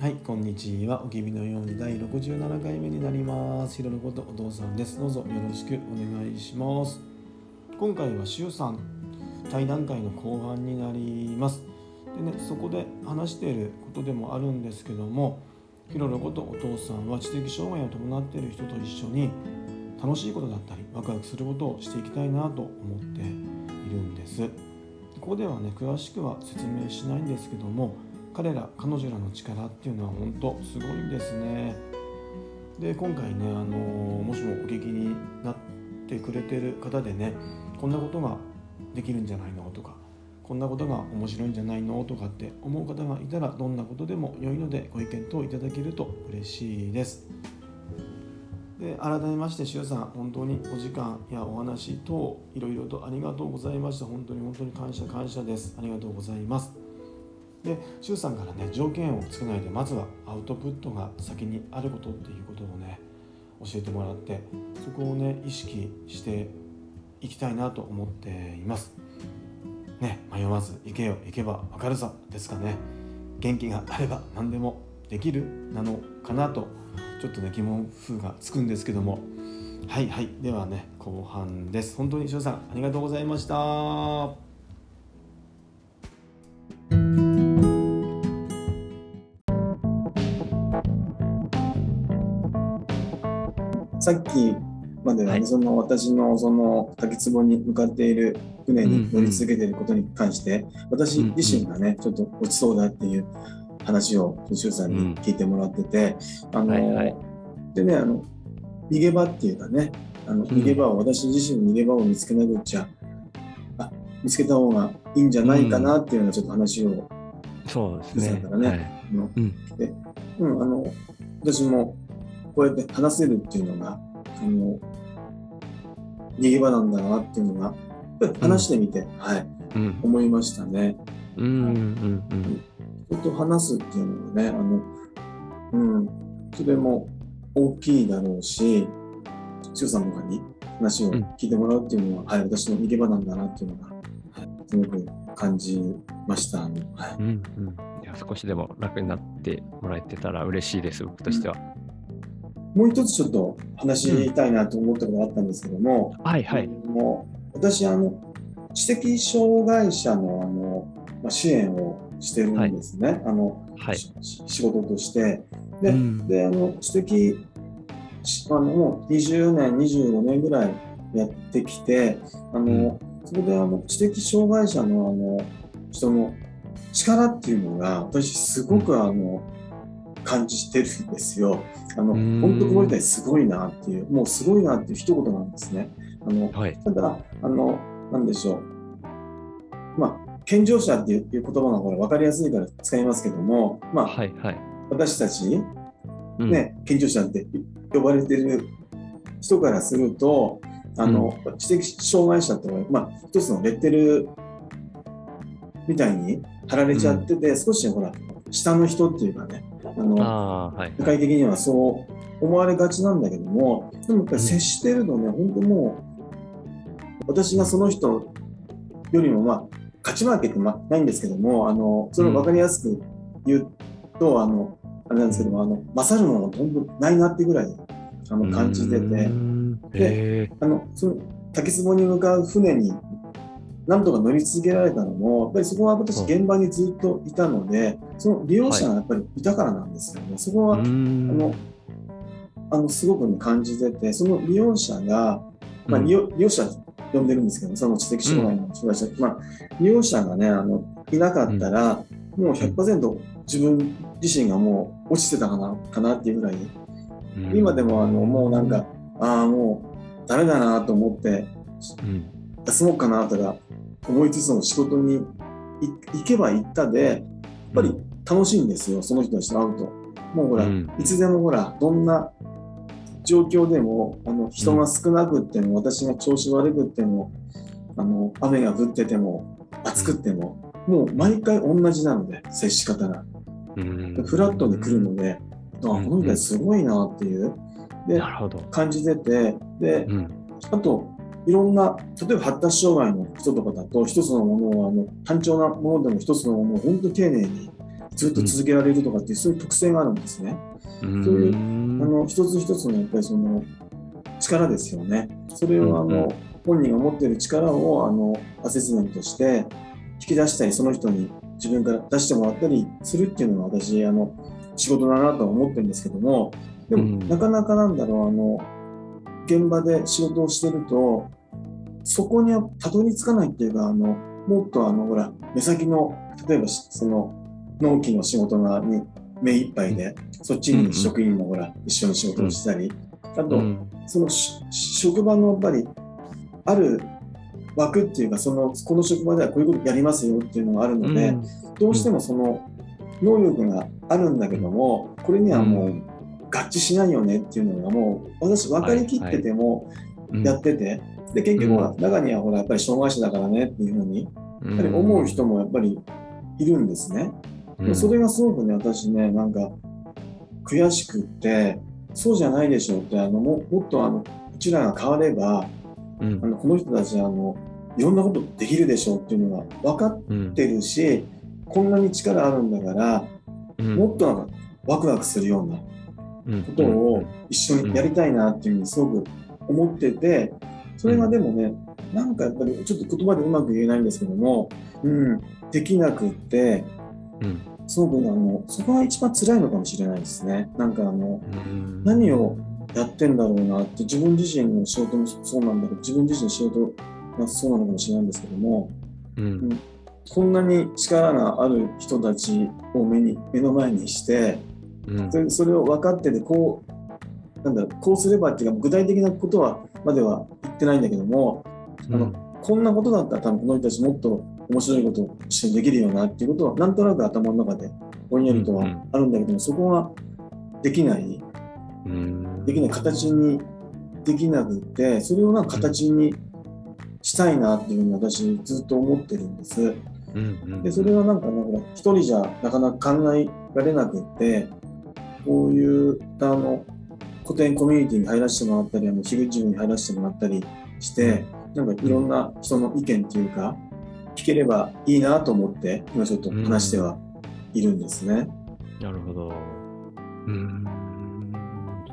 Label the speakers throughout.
Speaker 1: はい、こんにちは。おきびのように第67回目になります。ひろのことお父さんです。どうぞよろしくお願いします。今回は週3対談会の後半になります。でね、そこで話していることでもあるんですけども、ひろのことお父さんは知的障害を伴っている人と一緒に楽しいことだったりワクワクすることをしていきたいなと思っているんです。ここではね詳しくは説明しないんですけども彼ら彼女らの力っていうのは本当すごいんですね。で今回ね、あのもしもお聞きになってくれてる方でねこんなことができるんじゃないのとかこんなことが面白いんじゃないのとかって思う方がいたらどんなことでも良いのでご意見等いただけると嬉しいです。で改めまして、しゅうさん、本当にお時間やお話等、いろいろとありがとうございました。本当に本当に感謝感謝です。ありがとうございます。で、しゅうさんからね、条件をつけないで、まずはアウトプットが先にあることっていうことをね、教えてもらって、そこをね、意識していきたいなと思っています。ね、迷わず行けよ、行けばわかるさですかね。元気があれば何でもできるなのかなとちょっとね疑問風がつくんですけどもはいはいではね後半です本当に翔さんありがとうございました
Speaker 2: さっきまでは、ね
Speaker 3: はい。
Speaker 2: その私のその滝壺に向かっている船に乗り続けていることに関して、私自身がね、ちょっと落ちそうだっていう話を周さんに聞いてもらってて、あの、
Speaker 3: はいはい。
Speaker 2: でねあの逃げ場っていうかねあの逃げ場を、私自身の逃げ場を見つけなくちゃあ見つけた方がいいんじゃないかなっていうようなちょっと話を、
Speaker 3: そうですね。
Speaker 2: そうだからね
Speaker 3: はい。
Speaker 2: あの
Speaker 3: うん。
Speaker 2: で、うん、あの私もこうやって話せるっていうのがあの逃げ場なんだなっていうのが話してみて、はい。
Speaker 3: うん。
Speaker 2: 思いましたね。
Speaker 3: うんうんうん
Speaker 2: 人と話すっていうのはねあの、うん、それも大きいだろうし周さんとかに話を聞いてもらうっていうのは、はい、私の逃げ場なんだなっていうのが、はい、すごく感じました。はい。
Speaker 3: うんうん。いや少しでも楽になってもらえてたら嬉しいです僕としては。
Speaker 2: もう一つちょっと話したいなと思ったことがあったんですけども、
Speaker 3: はいはい。
Speaker 2: もう私あの知的障害者のあの、まあ、支援をしてるんですね、あの
Speaker 3: はい。
Speaker 2: し仕事として。で,、
Speaker 3: うん
Speaker 2: であの知的しあのもう20年25年ぐらいやってきてあの、そこであの知的障害者のあの人の力っていうのが私すごくあの、感じてるんですよ。あの
Speaker 3: うん
Speaker 2: 本当この人はすごいなっていうもうすごいなっていう一言なんですね。あの
Speaker 3: はい。
Speaker 2: ただ、あの、なんでしょう。まあ、健常者っていう言葉の方が分かりやすいから使いますけども、まあ、
Speaker 3: はいはい。
Speaker 2: 私たち、
Speaker 3: うん、
Speaker 2: ね、健常者って呼ばれてる人からすると、あの、知的障害者ってまあ、一つのレッテルみたいに貼られちゃってて、少しほら、下の人っていうかね、あの、
Speaker 3: はい
Speaker 2: 世。界的にはそう思われがちなんだけども、でもやっぱり接してるとね、本当もう、私がその人よりも、まあ、勝ち負けってまあないんですけども、あのそれを分かりやすく言うと、あの、あれなんですけども、あの勝るものが本当ないなってぐらいあの感じて
Speaker 3: う
Speaker 2: て、
Speaker 3: ん。へえ
Speaker 2: あのその滝壺に向かう船になんとか乗り続けられたのも、やっぱりそこは私、
Speaker 3: はい
Speaker 2: 現場にずっといたので、その利用者がやっぱりいたからなんですよね。そこは
Speaker 3: う
Speaker 2: あ
Speaker 3: ん。
Speaker 2: の、あの、すごくね、感じてて、その利用者が、まあ、
Speaker 3: うん。
Speaker 2: 利用利用者呼んでるんですけど、その知的障害の障害者、まあ、利用者がね、あの、いなかったら、もう100%自分自身がもう落ちてたかな、かなっていうぐらい、
Speaker 3: うん。
Speaker 2: 今でもあの、もうなんか、ああ、もうダメだなと思って、
Speaker 3: うん。
Speaker 2: 休もうかなとか思いつつも仕事にい行けば行ったで、やっぱり楽しいんですよ、その人たちと会うと。もうほら、
Speaker 3: うん
Speaker 2: いつでもほら、どんな状況でも、あの人が少なくっても、私が調子悪くっても、あの雨が降ってても、暑くっても、もう毎回同じなので、接し方が。
Speaker 3: うん
Speaker 2: フラットに来るので、あこの人はすごいなっていう、で。感じてて、で、
Speaker 3: うん
Speaker 2: あと、いろんな、例えば発達障害の人とかだと、一つのものを、あの単調なものでも一つのものを本当に丁寧にずっと続けられるとかっていう、そういう特性があるんですね。
Speaker 3: うん
Speaker 2: そういうあの一つ一つのやっぱりその力ですよね。それをあ
Speaker 3: うんうん
Speaker 2: の本人が持っている力をあのアセスメントして引き出したりその人に自分から出してもらったりするっていうのが私あの仕事だなとは思ってるんですけどもでも、
Speaker 3: うん
Speaker 2: なかなかなんだろうあの現場で仕事をしてるとそこにはたどり着かないっていうかあのもっとあのほら目先の例えばしその納期の仕事がに目いっぱいで、そっちに職員もほら、一緒に仕事をしたり、あと、
Speaker 3: うん。
Speaker 2: そのし職場のやっぱりある枠っていうかそのこの職場ではこういうことやりますよっていうのがあるので、
Speaker 3: うん。
Speaker 2: どうしてもその能力があるんだけどもこれにはもう合致しないよねっていうのがもう私分かりきってても
Speaker 3: うん。
Speaker 2: やってて、で結局ほら
Speaker 3: うん。
Speaker 2: 中にはほらやっぱり障害者だからねっていうふうにやっぱり思う人もやっぱりいるんですね。
Speaker 3: うん。
Speaker 2: それがすごくね私ねなんか悔しくってそうじゃないでしょうってあのももっとあのうちらが変われば
Speaker 3: うん。
Speaker 2: あのこの人たちあのいろんなことできるでしょうっていうのが分かっ
Speaker 3: うん
Speaker 2: てるしこんなに力あるんだから
Speaker 3: うん。
Speaker 2: もっとなんかワクワクするような
Speaker 3: うん
Speaker 2: ことを一緒にやりたいなっていうふうにすごく思っててそれがでもねなんかやっぱりちょっと言葉でうまく言えないんですけども、うん、できなくって
Speaker 3: うん
Speaker 2: すごくあのそこが一番辛いのかもしれないですね。なんかあの
Speaker 3: うん
Speaker 2: 何をやってんだろうなって自分自身の仕事もそうなんだけど自分自身の仕事がそうなのかもしれないんですけども
Speaker 3: うん
Speaker 2: こんなに力がある人たちを目に目の前にして
Speaker 3: うん。
Speaker 2: それそれを分かっててこうなんだこうすればっていうか具体的なことはまでは言ってないんだけどもあのこんなことだったら多分この人たちもっと面白いことを一緒にできるよなっていうことはなんとなく頭の中でぼんやりとはあるんだけどもそこができない。
Speaker 3: うん。
Speaker 2: できない形にできなくってそれをなんか形にしたいなっていうふうに私ずっと思ってるんです。
Speaker 3: うんうん
Speaker 2: でそれはなんかねほら一人じゃなかなか考えられなくってこういうあの古典コミュニティに入らせてもらったりあの樋口に入らせてもらったりしてなんかいろんな人の意見っていうか聞ければいいなと思って今ちょっと話してはいるんですね。
Speaker 3: なるほど。うーん、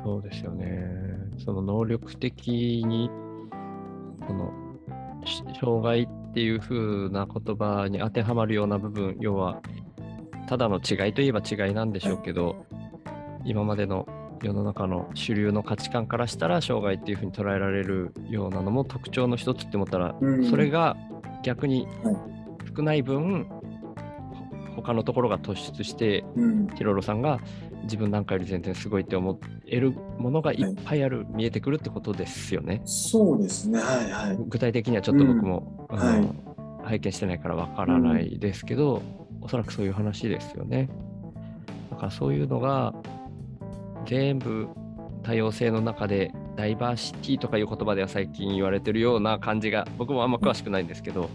Speaker 3: そうですよね。その能力的に、その、し障害っていう風な言葉に当てはまるような部分、要は、ただの違いといえば違いなんでしょうけど、今までの世の中の主流の価値観からしたら障害っていう風に捉えられるようなのも特徴の一つって思ったら、
Speaker 2: うん。
Speaker 3: それが逆に
Speaker 2: はい。
Speaker 3: 少ない分、ほ他のところが突出して
Speaker 2: うん。
Speaker 3: ティロロさんが自分なんかより全然すごいって思えるものがいっぱいある、見えてくるってことですよね。
Speaker 2: そうですね。はいはい。
Speaker 3: 具体的にはちょっと僕も、
Speaker 2: うん。はい。
Speaker 3: 拝見してないからわからないですけど、おそらくそういう話ですよね。だからそういうのが全部多様性の中でダイバーシティとかいう言葉では最近言われてるような感じが僕もあんま詳しくないんですけど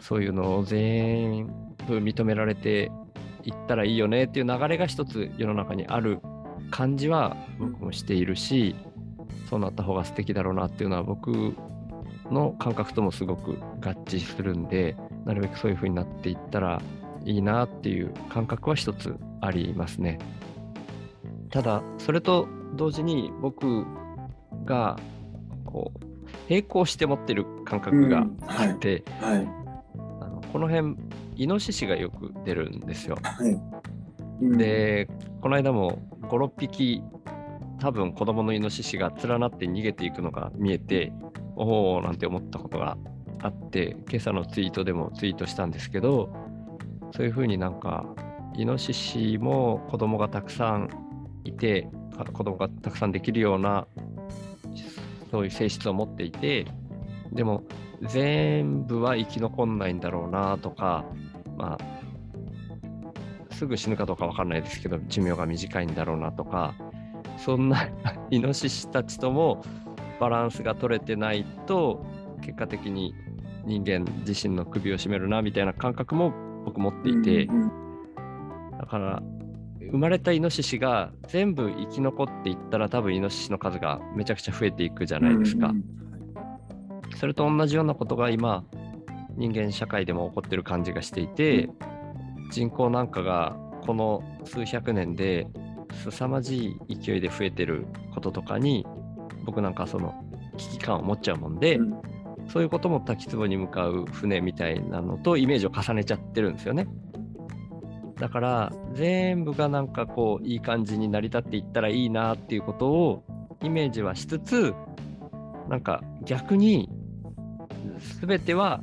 Speaker 3: そういうのを全部認められていったらいいよねっていう流れが一つ世の中にある感じは僕もしているしそうなった方が素敵だろうなっていうのは僕の感覚ともすごく合致するんでなるべくそういう風になっていったらいいなっていう感覚は一つありますね。ただそれと同時に僕がこう並行して持ってる感覚があって、
Speaker 2: はい
Speaker 3: あのこの辺イノシシがよく出るんですよ。
Speaker 2: はい。うん、
Speaker 3: でこの間も56匹多分子供のイノシシが連なって逃げていくのが見えておおなんて思ったことがあって今朝のツイートでもツイートしたんですけどそういうふうになんかイノシシも子供がたくさんいてか子供がたくさんできるようなそういう性質を持っていてでも全部は生き残んないんだろうなとかまあすぐ死ぬかどうかわかんないですけど寿命が短いんだろうなとかそんな イノシシたちともバランスが取れてないと結果的に人間自身の首を絞めるなみたいな感覚も僕持っていて、
Speaker 2: うん
Speaker 3: だから生まれたイノシシが全部生き残っていったら多分イノシシの数がめちゃくちゃ増えていくじゃないですか。
Speaker 2: うん
Speaker 3: それと同じようなことが今人間社会でも起こってる感じがしていて人口なんかがこの数百年で凄まじい勢いで増えてることとかに僕なんかその危機感を持っちゃうもんで、
Speaker 2: うん
Speaker 3: そういうことも滝壺に向かう船みたいなのとイメージを重ねちゃってるんですよね。だから全部がなんかこういい感じに成り立っていったらいいなっていうことをイメージはしつつなんか逆に全ては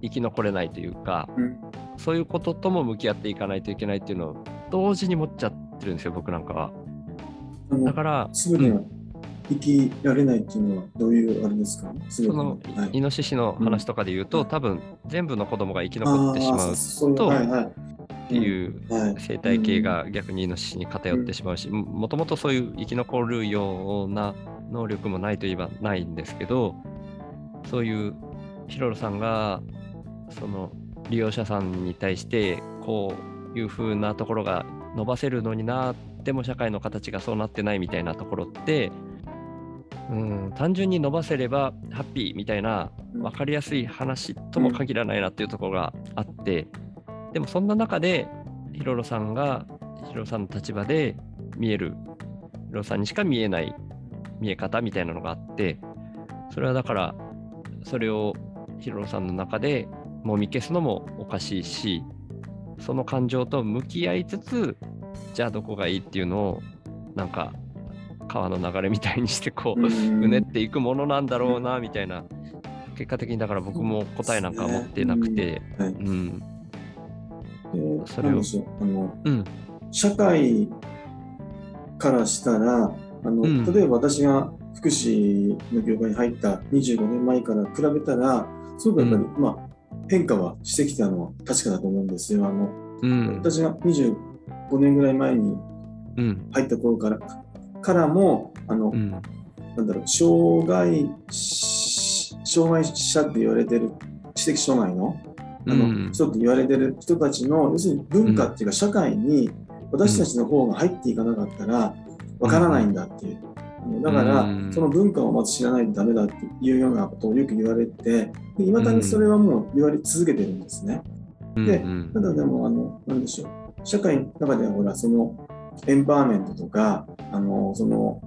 Speaker 3: 生き残れないというか
Speaker 2: うん。
Speaker 3: そういうこととも向き合っていかないといけないっていうのを同時に持っちゃってるんですよ僕なんかは。だから
Speaker 2: すぐには生きられないっていうのはどういうあれですか？すぐに
Speaker 3: その
Speaker 2: はい。
Speaker 3: イノシシの話とかで言うと、
Speaker 2: うん。
Speaker 3: 多分全部の子供が生き残ってしまうと
Speaker 2: はいはい
Speaker 3: ていう
Speaker 2: はい。
Speaker 3: 生態系が逆にイノシシに偏ってしまうし、もともとそういう生き残るような能力もないといえばないんですけどそういうヒロロさんがその利用者さんに対してこういう風なところが伸ばせるのになでも社会の形がそうなってないみたいなところってうん単純に伸ばせればハッピーみたいな分かりやすい話とも限らないなっていうところがあって、でもそんな中でヒロロさんがヒロロさんの立場で見えるヒロロさんにしか見えない見え方みたいなのがあってそれはだからそれをヒロロさんの中でもみ消すのもおかしいしその感情と向き合いつつじゃあどこがいいっていうのをなんか川の流れみたいにしてこう、
Speaker 2: うん
Speaker 3: うねっていくものなんだろうなみたいな。結果的にだから僕も答えなんかは持ってなくて
Speaker 2: はい。
Speaker 3: うん
Speaker 2: で
Speaker 3: それを。
Speaker 2: あの
Speaker 3: うん。
Speaker 2: 社会からしたらあの、
Speaker 3: うん。
Speaker 2: 例えば私が福祉の業界に入った25年前から比べたらすごくやっぱり、まあ、変化はしてきたのは確かだと思うんですよ。あの
Speaker 3: うん。
Speaker 2: 私が25年ぐらい前に
Speaker 3: うん。
Speaker 2: 入った頃からからもあの、
Speaker 3: うん。
Speaker 2: なんだろう障害し障害者って言われてる知的障害のあの、
Speaker 3: うん
Speaker 2: 人って言われてる人たちの要するに文化っていうか社会に私たちの方が入っていかなかったらわからないんだっていう。だから、
Speaker 3: うん
Speaker 2: その文化をまず知らないとダメだっていうようなことをよく言われて、いまだにそれはもう言われ続けてるんですね。で
Speaker 3: うん
Speaker 2: ただでも、あの、なんでしょう。社会の中ではほら、そのエンパワーメントとか、あの、その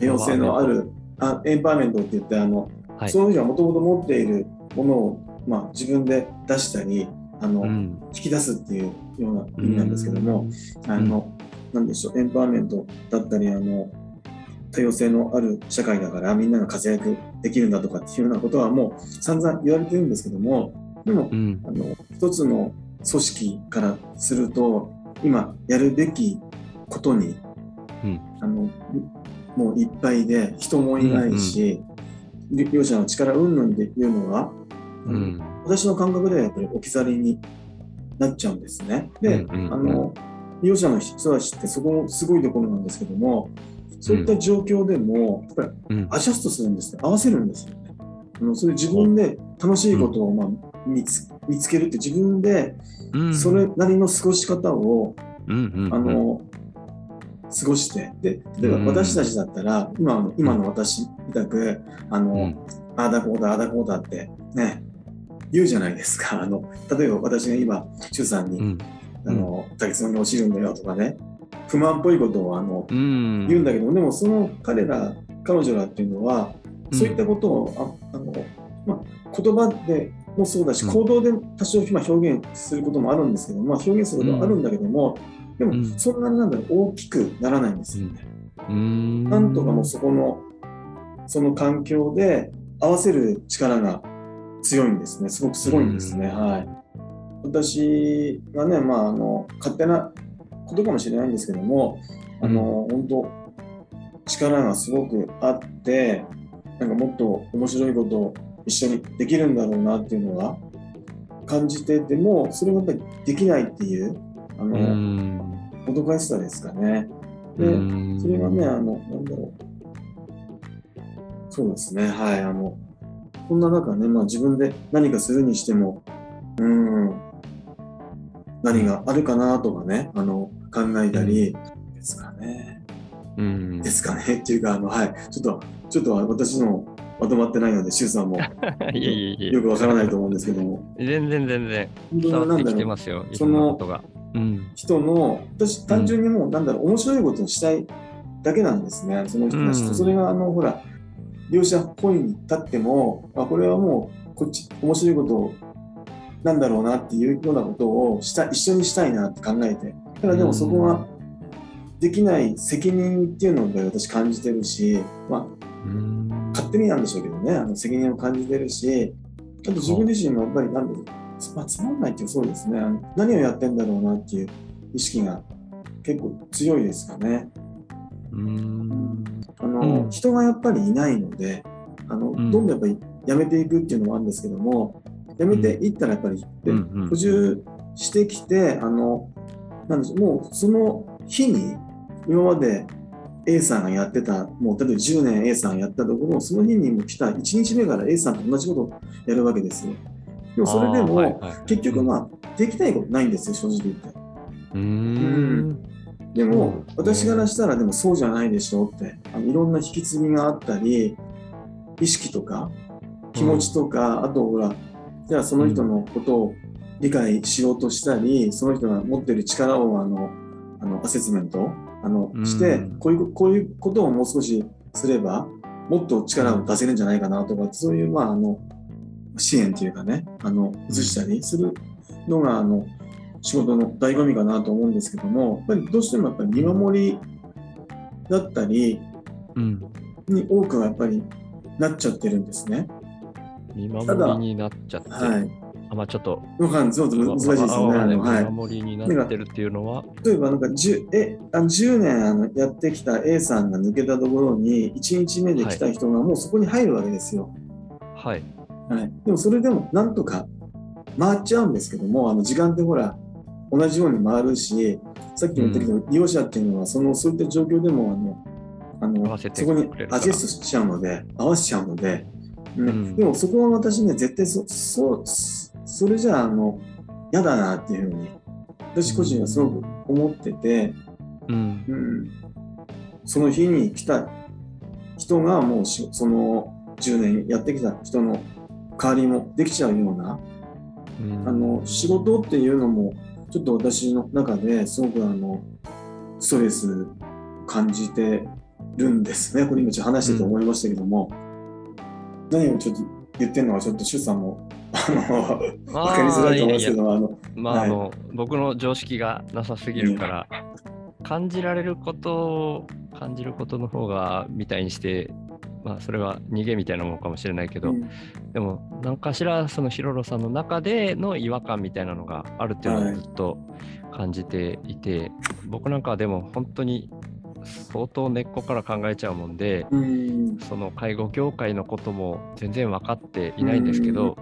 Speaker 2: 多様性のある、あエンパワーメントって言って、あの、
Speaker 3: はい
Speaker 2: その人がもともと持っているものを、まあ、自分で出したり、あの、
Speaker 3: うん。
Speaker 2: 引き出すっていうような意味なんですけども、あの、なんでしょう、エンパワーメントだったり、あの、多様性のある社会だからみんなが活躍できるんだとかっていうようなことはもう散々言われてるんですけども、でも
Speaker 3: う、ん。
Speaker 2: あの、一つの組織からすると、今やるべきことに、
Speaker 3: うん。
Speaker 2: あの、もういっぱいで人もいないし、両者の力云々っていうのは、
Speaker 3: うん。
Speaker 2: 私の感覚ではやっぱり置き去りになっちゃうんですね。で、
Speaker 3: うんうんうん。
Speaker 2: あの利用者の人たちってそこもすごいところなんですけども、そういった状況でも、やっぱり
Speaker 3: うん
Speaker 2: アジャストするんですね、合わせるんですよね。あのそれ自分で楽しいことを、まあ、見つ見つけるって自分で
Speaker 3: うん。
Speaker 2: それなりの過ごし方を、
Speaker 3: うんうん
Speaker 2: あの過ごして。で例えば
Speaker 3: うん。
Speaker 2: 私たちだったら今の今の私みたくあの、
Speaker 3: うん。
Speaker 2: ああだこうだああだこうだってね言うじゃないですか。あの例えば私が今周さんに、
Speaker 3: うん。
Speaker 2: あの滝つぼに落ちるんだよとかね不満っぽいことをあの
Speaker 3: うん。
Speaker 2: 言うんだけど、でもその彼ら彼女らっていうのはそういったことを、ああのまあ、言葉でもそうだし、
Speaker 3: うん。
Speaker 2: 行動で多少今表現することもあるんですけど、まあ、表現することもあるんだけども、でも
Speaker 3: うん。
Speaker 2: そんなになんだろう大きくならないんですよ。ね。
Speaker 3: うん。
Speaker 2: なんとかもうそこのその環境で合わせる力が強いんですね。すごくすごいんですね。
Speaker 3: うん
Speaker 2: はい。私がね、まあ、あの勝手なことかもしれないんですけども、あの、本当力がすごくあって、なんかもっと面白いことを一緒にできるんだろうなっていうのは感じてても、それがやっぱりできないっていう、あ
Speaker 3: う
Speaker 2: の、
Speaker 3: ん
Speaker 2: もどかしさですかね。で、
Speaker 3: うん
Speaker 2: それがね、あの、なんだろう。そうですね、はい。あの、こんな中ね、まあ自分で何かするにしても、うん、何があるかなとかね、あの、考えたりですかね。
Speaker 3: うん。
Speaker 2: ですかね。っていうか、あの、はい。ちょっと、ちょっと私のまとまってないので、周さんも。
Speaker 3: いやいや
Speaker 2: よくわからないと思うんですけども、
Speaker 3: 全然全然。
Speaker 2: 本当
Speaker 3: 伝わってき
Speaker 2: になんだろう。
Speaker 3: てますよい
Speaker 2: その。人の私単純にもうなんだろう面白いことをしたいだけなんですね。その人たちと、
Speaker 3: うん。
Speaker 2: それがあのほら両者本に立ってもあこれはもうこっち面白いことなんだろうなっていうようなことをした一緒にしたいなって考えてただでもそこができない責任っていうのを私感じてるし、まあ、勝手になんでしょうけどねあの責任を感じてるしあと自分自身もやっぱりなんだろうつ,、まあ、つまんないっていうそうですね何をやってんだろうなっていう意識が結構強いですかね。
Speaker 3: うん。
Speaker 2: あの、
Speaker 3: うん
Speaker 2: 人がやっぱりいないのであの、
Speaker 3: ん
Speaker 2: どんどんやっぱりやめていくっていうのもあるんですけどもやめていったらやっぱり、補充してきてあのなんでしょうもうその日に今まで A さんがやってたもう例えば10年 A さんがやったところその日にも来た1日目から A さんと同じことをやるわけですよ。でもそれでも、結局まあできないことないんですよ正直言って。
Speaker 3: うーん。
Speaker 2: でも、私からしたらでもそうじゃないでしょうって。あのいろんな引き継ぎがあったり意識とか気持ちとか、あとほらじゃあその人のことを理解しようとしたり、その人が持ってる力をあのあのアセスメントあの
Speaker 3: うん。
Speaker 2: して、こういうこういうことをもう少しすればもっと力を出せるんじゃないかなとかそういうまああの支援というかねあの移したりするのがあの仕事の醍醐味かなと思うんですけどもやっぱりどうしてもやっぱり見守りだったり
Speaker 3: うん。
Speaker 2: に多くはやっぱりなっちゃってるんですね。
Speaker 3: 見守りになっちゃって。
Speaker 2: はい。
Speaker 3: あ、まあちょっと。
Speaker 2: わかんないそうそう難しいですよね。はい。
Speaker 3: 見守りになってるっていうのは。
Speaker 2: 例えばなんか 10, えあの10年あのやってきた A さんが抜けたところに1日目で来た人がもうそこに入るわけですよ。
Speaker 3: はい。
Speaker 2: はい、でもそれでもなんとか回っちゃうんですけどもあの時間ってほら同じように回るしさっきも言ったけど、利用者っていうのはそのそういった状況でもあのあのそこにアジェストしちゃうので合わせちゃうので、ね
Speaker 3: うん。
Speaker 2: でもそこは私ね絶対そそそれじゃああの嫌だなっていうふうに私個人はすごく思ってて、
Speaker 3: うん。
Speaker 2: うん、その日に来た人がもうしその10年やってきた人の代わりもできちゃうような
Speaker 3: うん。
Speaker 2: あの仕事っていうのもちょっと私の中ですごくあのストレス感じてるんですね。これ今ちょっと話してて思いましたけども、何をちょっと言ってるのかちょっと周さんもあの分かりづらいと思うんですけどあの
Speaker 3: まあ、
Speaker 2: はい。
Speaker 3: あの、僕の常識がなさすぎるから、感じられることを感じることの方がみたいにして、まあ、それは逃げみたいなものかもしれないけど、
Speaker 2: うん。
Speaker 3: でも、何かしら、そのヒロロさんの中での違和感みたいなのがあるっていうの
Speaker 2: はい。
Speaker 3: をずっと感じていて、僕なんかはでも本当に相当根っこから考えちゃうもんで、
Speaker 2: うん。
Speaker 3: その介護業界のことも全然分かっていないんですけど、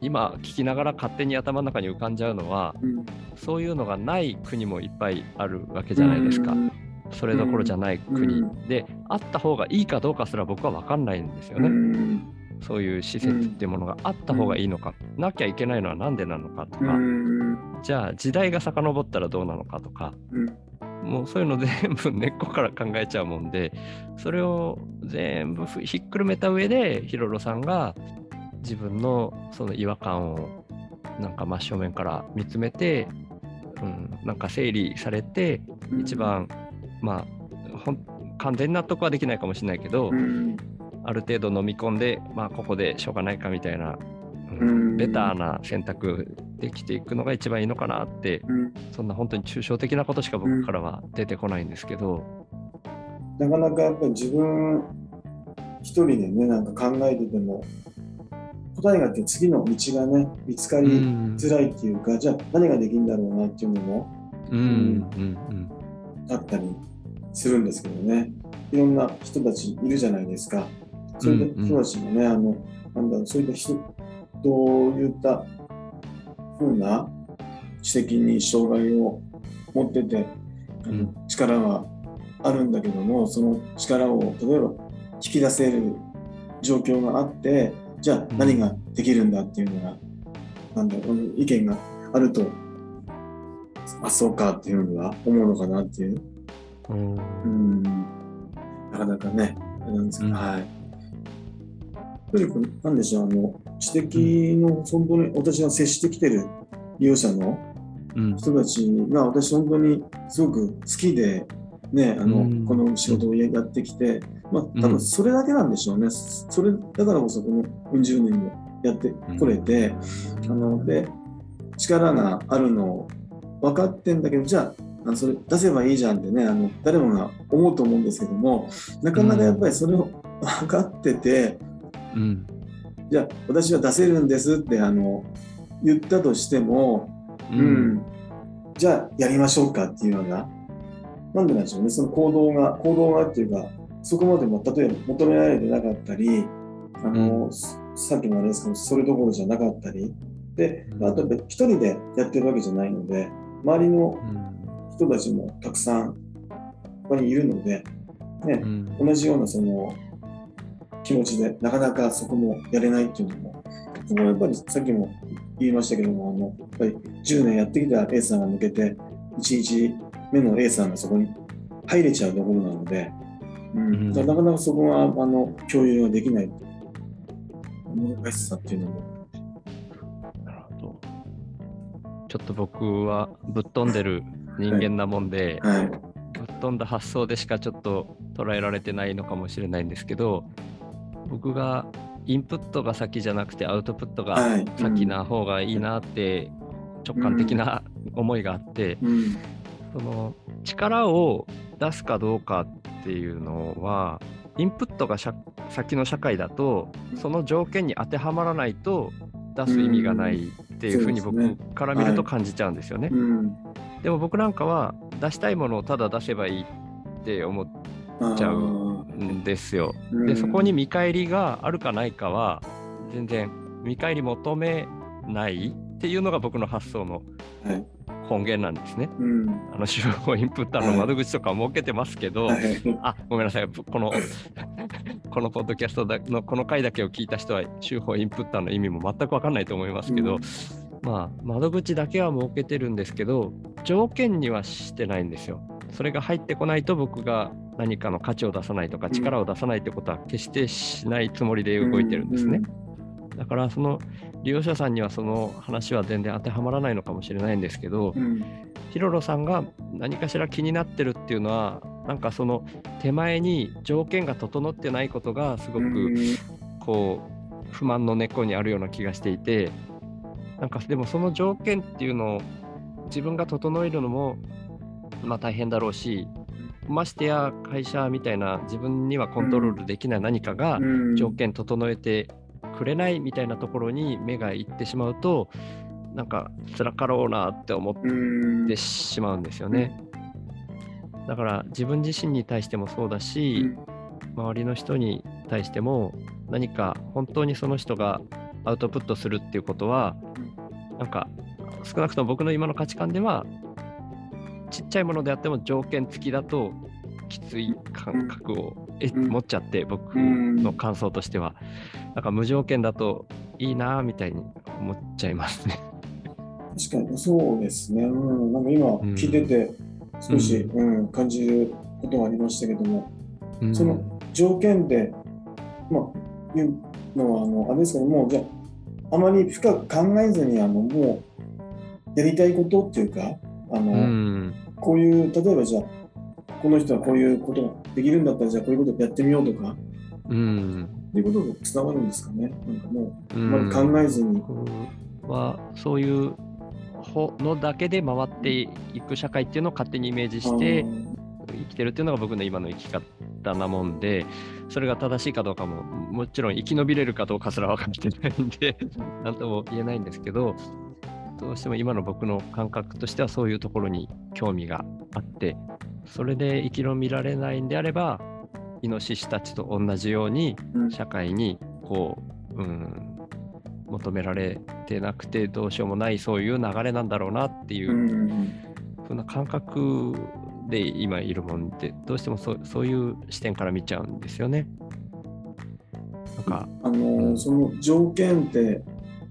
Speaker 3: 今聞きながら勝手に頭の中に浮かんじゃうのは
Speaker 2: うん。
Speaker 3: そういうのがない国もいっぱいあるわけじゃないですか、
Speaker 2: うん
Speaker 3: それどころじゃない国、
Speaker 2: うん。
Speaker 3: であった方がいいかどうかすら僕は分かんないんですよね、
Speaker 2: うん。
Speaker 3: そういう施設っていうものがあった方がいいのか、なきゃいけないのは何でなのかと
Speaker 2: う
Speaker 3: か、
Speaker 2: ん。
Speaker 3: じゃあ時代が遡ったらどうなのかとか。
Speaker 2: うん
Speaker 3: もうそういうの全部根っこから考えちゃうもんで、それを全部ひっくるめた上で、ヒロロさんが自分のその違和感をなんか真正面から見つめて、うん、なんか整理されて、一番、まあ、ほん完全に納得はできないかもしれないけど、
Speaker 2: うん。
Speaker 3: ある程度飲み込んで、まあ、ここでしょうがないかみたいな、う
Speaker 2: うん。
Speaker 3: ん、ベターな選択できていくのが一番いいのかなって
Speaker 2: うん。
Speaker 3: そんな本当に抽象的なことしか僕からは出てこないんですけど、
Speaker 2: なかなかやっぱり自分一人でねなんか考えてても答えがあって次の道がね見つかり
Speaker 3: うん
Speaker 2: づらいっていうか、じゃあ何ができるんだろうなっていうのも
Speaker 3: うん。うん。
Speaker 2: あったりするんですけどね。いろんな人たちいるじゃないですか。そういった人たちもね、あのなんだろうそういった人どういったふうな知的に障害を持ってて
Speaker 3: うん。
Speaker 2: 力があるんだけどもその力を例えば引き出せる状況があってじゃあ何ができるんだっていうのが、なんだろう意見があるとあそうかっていうのは思うのかなっていう
Speaker 3: うん。
Speaker 2: うん。なかなかねあれなんですけど、
Speaker 3: うん。
Speaker 2: はい。とにかくなんでしょうあの知的の本当に私が接してきてる利用者の
Speaker 3: うん。
Speaker 2: 人たちが私本当にすごく好きで、ね、あの
Speaker 3: うん。
Speaker 2: この仕事をやってきて、まあ、多
Speaker 3: うん。
Speaker 2: 分それだけなんでしょうね、それだからこそこのうん十年もやってこれて、あので力があるのを分かってんだけどじゃあそれ出せばいいじゃんってねあの誰もが思うと思うんですけどもなかなかやっぱりそれを分かってて、
Speaker 3: うん。
Speaker 2: じゃあ私は出せるんですってあの言ったとしても、
Speaker 3: う
Speaker 2: うん。ん、じゃあやりましょうかっていうのが、なんでなんでしょうね、その行動が、行動がっていうか、そこまでも例えば求められてなかったり、あの、ささっきのあれですけど、それどころじゃなかったり、で、
Speaker 3: うん。
Speaker 2: あと一人でやってるわけじゃないので、周りの
Speaker 3: うん。
Speaker 2: 人たちもたくさんここにいるので、ね
Speaker 3: う、ん。
Speaker 2: 同じようなその気持ちでなかなかそこもやれないっていうのも、そこはやっぱりさっきも言いましたけども、あのやっぱり10年やってきた A さんが抜けて、1日目の A さんがそこに入れちゃうところなので、うん。
Speaker 3: うん。
Speaker 2: なかなかそこはあの共有ができない。難しさっていうのも。
Speaker 3: ちょっと僕はぶっ飛んでる人間なもんで、
Speaker 2: はい、
Speaker 3: ぶっ飛んだ発想でしかちょっと捉えられてないのかもしれないんですけど僕がインプットが先じゃなくてアウトプットが
Speaker 2: はい、
Speaker 3: 先な方がいいなって直感的な思いがあって、
Speaker 2: うん。
Speaker 3: その力を出すかどうかっていうのはインプットが社先の社会だとその条件に当てはまらないと出す意味がないっていうふうに僕から見ると感じちゃうんですよね。
Speaker 2: うん。
Speaker 3: でも僕なんかは出したいものをただ出せばいいって思っちゃうんですよ。でそこに見返りがあるかないかは全然見返り求めないっていうのが僕の発想の
Speaker 2: はい
Speaker 3: 根源なんですね。
Speaker 2: うん
Speaker 3: あの手法インプッターの窓口とか設けてますけど、
Speaker 2: はい
Speaker 3: あごめんなさいこの このポッドキャストだのこの回だけを聞いた人は手法インプッターの意味も全く分かんないと思いますけど、
Speaker 2: うん
Speaker 3: まあ窓口だけは設けてるんですけど条件にはしてないんですよ。それが入ってこないと僕が何かの価値を出さないとか
Speaker 2: ん
Speaker 3: 力を出さないってことは決してしないつもりで動いてるんですね。だからその利用者さんにはその話は全然当てはまらないのかもしれないんですけど、
Speaker 2: うん。
Speaker 3: ヒロロさんが何かしら気になってるっていうのはなんかその手前に条件が整ってないことがすごく
Speaker 2: うん。
Speaker 3: こう不満の根っこにあるような気がしていてなんかでもその条件っていうのを自分が整えるのもまあ大変だろうしましてや会社みたいな自分にはコントロールできない何かが
Speaker 2: うん。
Speaker 3: 条件整えてくれないみたいなところに目がいってしまうとなんか辛かろうなって思っ
Speaker 2: うん
Speaker 3: てしまうんですよね。だから自分自身に対してもそうだし、周りの人に対しても何か本当にその人がアウトプットするっていうことはなんか少なくとも僕の今の価値観ではちっちゃいものであっても条件付きだときつい感覚を持っちゃって僕の感想としてはなんか無条件だといいなみたいに思っちゃいますね。
Speaker 2: 確かにそうですね、うん、なんか今
Speaker 3: うん
Speaker 2: 聞いてて少し、うん。感じることがありましたけども、
Speaker 3: うん。
Speaker 2: その条件で、まあ、言うのはあのあれですけどもじゃああまり深く考えずにあのもうやりたいことっていうかあの、
Speaker 3: うん。
Speaker 2: こういう例えばじゃあこの人はこういうことができるんだったらじゃあこういうことやってみようとか。
Speaker 3: うん
Speaker 2: っていうことがつながるんですかね。なんかもうあ
Speaker 3: うん
Speaker 2: 考えずに。
Speaker 3: 僕はそういうほのだけで回っていく社会っていうのを勝手にイメージして生きてるっていうのが僕の今の生き方なもんでそれが正しいかどうかももちろん生き延びれるかどうかすら分かってないんで 何とも言えないんですけどどうしても今の僕の感覚としてはそういうところに興味があってそれで生き延びられないんであればイノシシたちと同じように
Speaker 2: うん。
Speaker 3: 社会にこう、うん、求められてなくてどうしようもないそういう流れなんだろうなっていうう、
Speaker 2: ん
Speaker 3: そんな感覚で今いるもんでどうしてもそうそういう視点から見ちゃうんですよね。なんか、
Speaker 2: あの
Speaker 3: うん。
Speaker 2: その条件って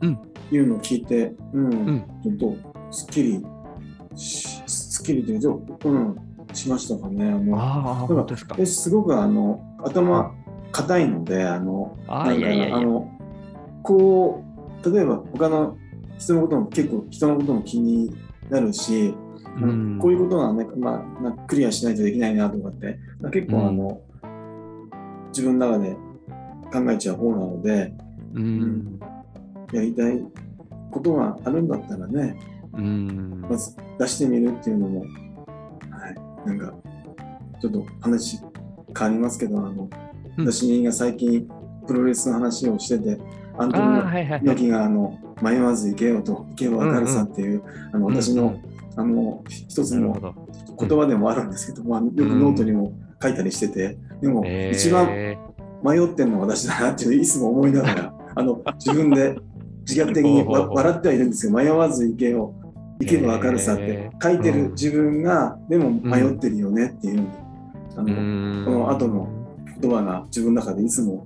Speaker 3: うん。
Speaker 2: いうのを聞いて、うん。
Speaker 3: うん。
Speaker 2: ちょっとすっきりしすっきりというと、うん、しましたかね。あの
Speaker 3: あですか。
Speaker 2: 私すごくあの頭硬いので、あの
Speaker 3: ああ、
Speaker 2: なんか
Speaker 3: いやいやいや。
Speaker 2: あのこう例えば他の人のことも結構人のことも気になるし、
Speaker 3: うん
Speaker 2: こういうことはね、まあ、なクリアしないとできないなとかって、まあ結構あの、自分の中で考えちゃう方なので、
Speaker 3: うん
Speaker 2: やりたいことがあるんだったらね、
Speaker 3: うん
Speaker 2: まず出してみるっていうのも、はい、なんか、ちょっと話変わりますけど、あの、
Speaker 3: うん。
Speaker 2: 私が最近プロレスの話をしてて、アントニオ
Speaker 3: はいはい
Speaker 2: 猪木があの迷わず行けよと、行けば分かるさっていう、あの私の、あの一つの言葉でもあるんですけど、まあ、よくノートにも書いたりしてて、でも
Speaker 3: えー。
Speaker 2: 一番迷ってんのは私だなっていういつも思いながら、あの自分で自虐的にわ 笑ってはいるんですけど、迷わず行けよ、行けば分かるさって書いて
Speaker 3: うん
Speaker 2: る自分が、でも迷ってるよねっていう、あの
Speaker 3: うん。
Speaker 2: この後の言葉が自分の中でいつも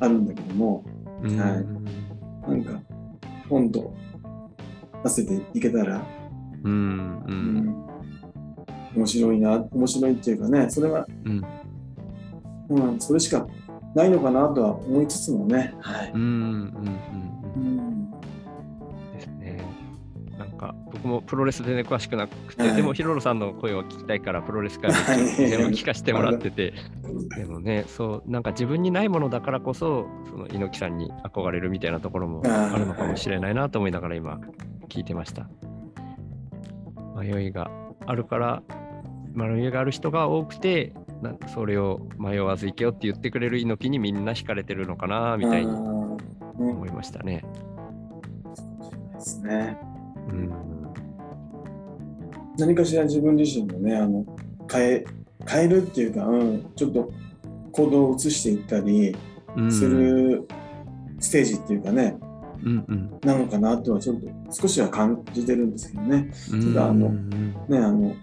Speaker 2: あるんだけども、
Speaker 3: うん。
Speaker 2: はい。なんか、本と出せていけたら、
Speaker 3: うんう
Speaker 2: うん。ん面白いな、面白いっていうかね、それは、
Speaker 3: うん。
Speaker 2: うん、それしかないのかなとは思いつつもね、はい。
Speaker 3: うんうんうん。
Speaker 2: うん
Speaker 3: 僕もプロレスでね詳しくなくて、
Speaker 2: はい
Speaker 3: でもヒロロさんの声を聞きたいからプロレスから
Speaker 2: はい
Speaker 3: 全部聞かせてもらってて、でもね、そうなんか自分にないものだからこそ、その猪木さんに憧れるみたいなところもあるのかもしれないなと思いながら今聞いてました。迷いがあるから、迷いがある人が多くて、なそれを迷わず行けよって言ってくれる猪木にみんな惹かれてるのかなみたいに思いましたね。
Speaker 2: ですね。
Speaker 3: うん
Speaker 2: 何かしら自分自身もね、あの変え変えるっていうか、うん、ちょっと行動を移していったり
Speaker 3: うん。
Speaker 2: するステージっていうかね、
Speaker 3: うんうん。
Speaker 2: なのかなとはちょっと少しは感じてるんですけどね。
Speaker 3: うん
Speaker 2: ただあの
Speaker 3: うん
Speaker 2: ね、あの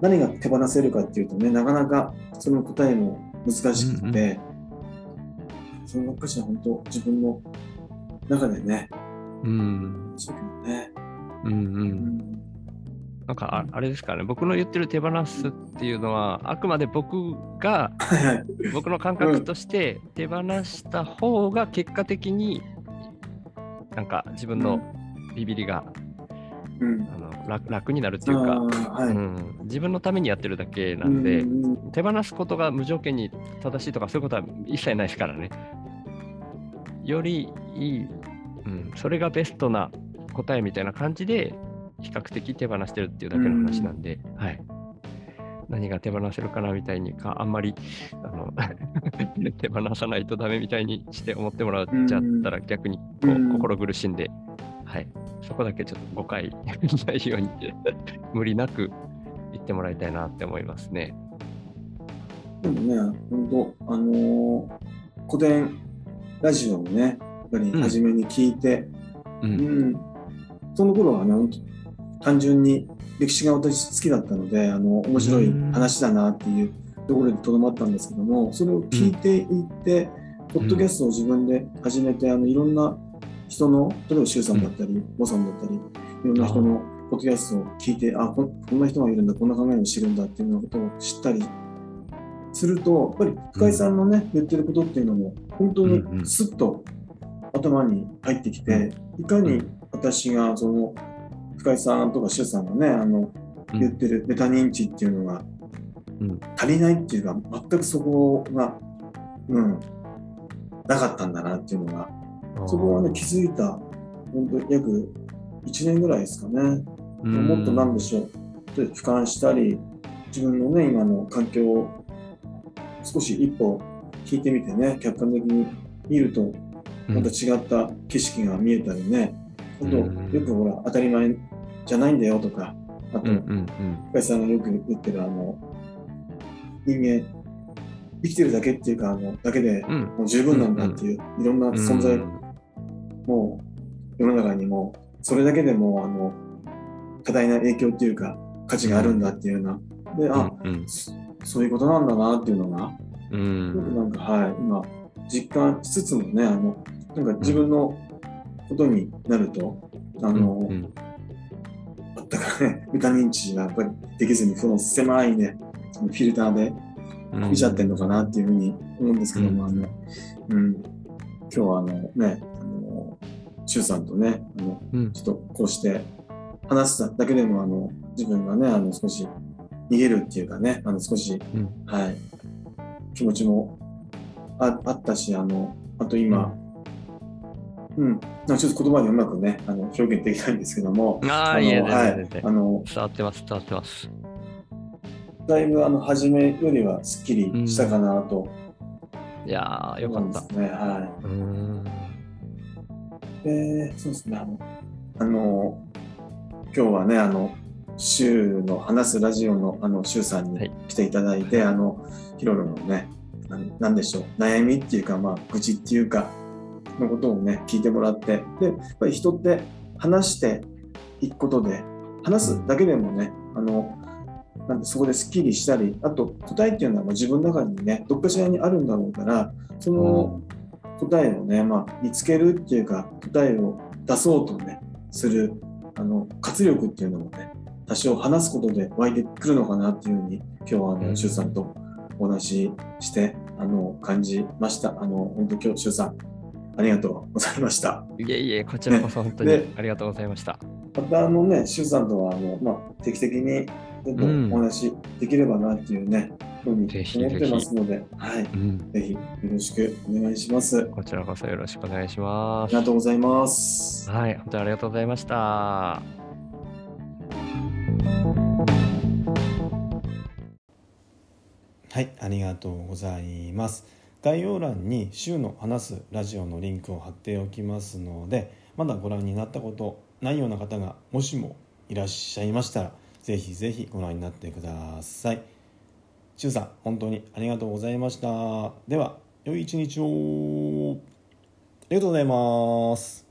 Speaker 2: 何が手放せるかっていうとね、なかなかその答えも難しくて、そのばっかしは本当自分の中でね、
Speaker 3: うん。
Speaker 2: そうけどね。
Speaker 3: うんう
Speaker 2: うんん
Speaker 3: なんかああれですかね、僕の言ってる手放すっていうのは、あくまで僕が。僕の感覚として手放した方が結果的に、なんか自分のビビりが
Speaker 2: うん。
Speaker 3: あの楽楽になるっていうか、
Speaker 2: はい。
Speaker 3: うん、自分のためにやってるだけなんで、
Speaker 2: うんうん
Speaker 3: 手放すことが無条件に正しいとかそういうことは一切ないですからね。よりいい、うん、それがベストな答えみたいな感じで比較的手放してるっていうだけの話なんで、はい。何が手放せるかなみたいにか、あんまりあの 手放さないとダメみたいにして思ってもらっちゃったら逆にこう
Speaker 2: うん
Speaker 3: 心苦しんで、はい。そこだけちょっと誤解 ないように 無理なく言ってもらいたいなって思いますね。
Speaker 2: でもね、本当、あのー古典ラジオをね、やっぱり
Speaker 3: うん
Speaker 2: 初めに聞いて、
Speaker 3: う。
Speaker 2: うんん、その頃はね、単純に歴史が私好きだったので、あの面白い話だなっていうところでとどまったんですけども、それを聞いていって、ポッドキャストを自分で始めて、あのいろんな人の、例えば周さんだったり、モさんだったり、いろんな人のポッドキャストを聞いて、あこんこんな人がいるんだ、こんな考えを知るんだっていうようなことを知ったりすると、やっぱり深井さんのね、言ってることっていうのも、本当にスッと頭に入ってきて、いかに私がその深井さんとか周さんがね、あの
Speaker 3: うん。
Speaker 2: 言ってるメタ認知っていうのが
Speaker 3: うん。
Speaker 2: 足りないっていうか、全くそこが、うん、なかったんだなっていうのが、そこはね、気づいた、本当約1年ぐらいですかね。
Speaker 3: うん。
Speaker 2: もっとなんでしょう、で俯瞰したり、自分のね、今の環境を少し一歩引いてみてね、客観的に見ると、また違った景色が見えたりね、あと、
Speaker 3: うん。
Speaker 2: よくほら、当たり前じゃないんだよとか、あと、
Speaker 3: うんうん
Speaker 2: さん。がよく言ってる、あの、人間、生きてるだけっていうか、あの、だけで
Speaker 3: うん。
Speaker 2: もう十分なんだっていう、いろんな
Speaker 3: うん。
Speaker 2: 存在、もう世の中にも、それだけでもう、あの、多大な影響っていうか、価値があるんだっていうような、で、あ、
Speaker 3: うん
Speaker 2: そそういうことなんだなっていうのが、
Speaker 3: うん。
Speaker 2: なんか、はい、今、実感しつつもね、あの、なんか自分のことになると、あの、
Speaker 3: うん
Speaker 2: だからね、ビタミン値がやっぱりできずに、その狭いね、フィルターで
Speaker 3: うん。
Speaker 2: 見ちゃってんのかなっていうふうに思うんですけども、
Speaker 3: うん。
Speaker 2: あの、うん、今日はあのね、あの、周さんとね、あの、
Speaker 3: うん。
Speaker 2: ちょっとこうして話すだけでもあの自分がねあの少し逃げるっていうかねあの少し、
Speaker 3: うん。
Speaker 2: はい、気持ちもああったしあのあと今、うんちょっと言葉でうまくねあの表現できないんですけども
Speaker 3: ああ、
Speaker 2: のはいあの
Speaker 3: 伝わってます、伝わってます。
Speaker 2: だいぶあの初めよりはすっきりしたかなと
Speaker 3: いやー、よかった。
Speaker 2: ですね。は
Speaker 3: うーん。
Speaker 2: そうですねあのあの今日はねあの週の話すラジオのあの週さんに
Speaker 3: はい
Speaker 2: 来ていただいて、あのヒロロのねなんなんでしょう悩みっていうかまあ愚痴っていうかのことをね聞いてもらってでやっぱり人って話していくことで話すだけでもねあのなんでそこですっきりしたりあと答えっていうのはまあ自分の中にねどっかしらにあるんだろうからその答えをね、まあ、見つけるっていうか答えを出そうとねするあの活力っていうのもね多少話すことで湧いてくるのかなっていうふうに今日はあの、
Speaker 3: うん。
Speaker 2: 周さんとお話ししてあの感じました。あの本当今日周さんありがとうございました
Speaker 3: いえいえ、こちらこそ本当に
Speaker 2: で
Speaker 3: ありがとうございました。
Speaker 2: またあのね周さんとはあの、まあ、定期的にちょっと
Speaker 3: うん
Speaker 2: お話しできればなっていうね、ふうに
Speaker 3: ぜひ
Speaker 2: 思ってますのではい
Speaker 3: うん。
Speaker 2: ぜひよろしくお願いします
Speaker 3: こちらこそよろしくお願いします
Speaker 2: あり。がとうございます
Speaker 3: はい、本当にありがとうございました。
Speaker 1: はい、ありがとうございます。概要欄に週の話すラジオのリンクを貼っておきますので、まだご覧になったことないような方がもしもいらっしゃいましたら、ぜひぜひご覧になってください。しゅうさん、本当にありがとうございました。では、良い一日を。ありがとうございます。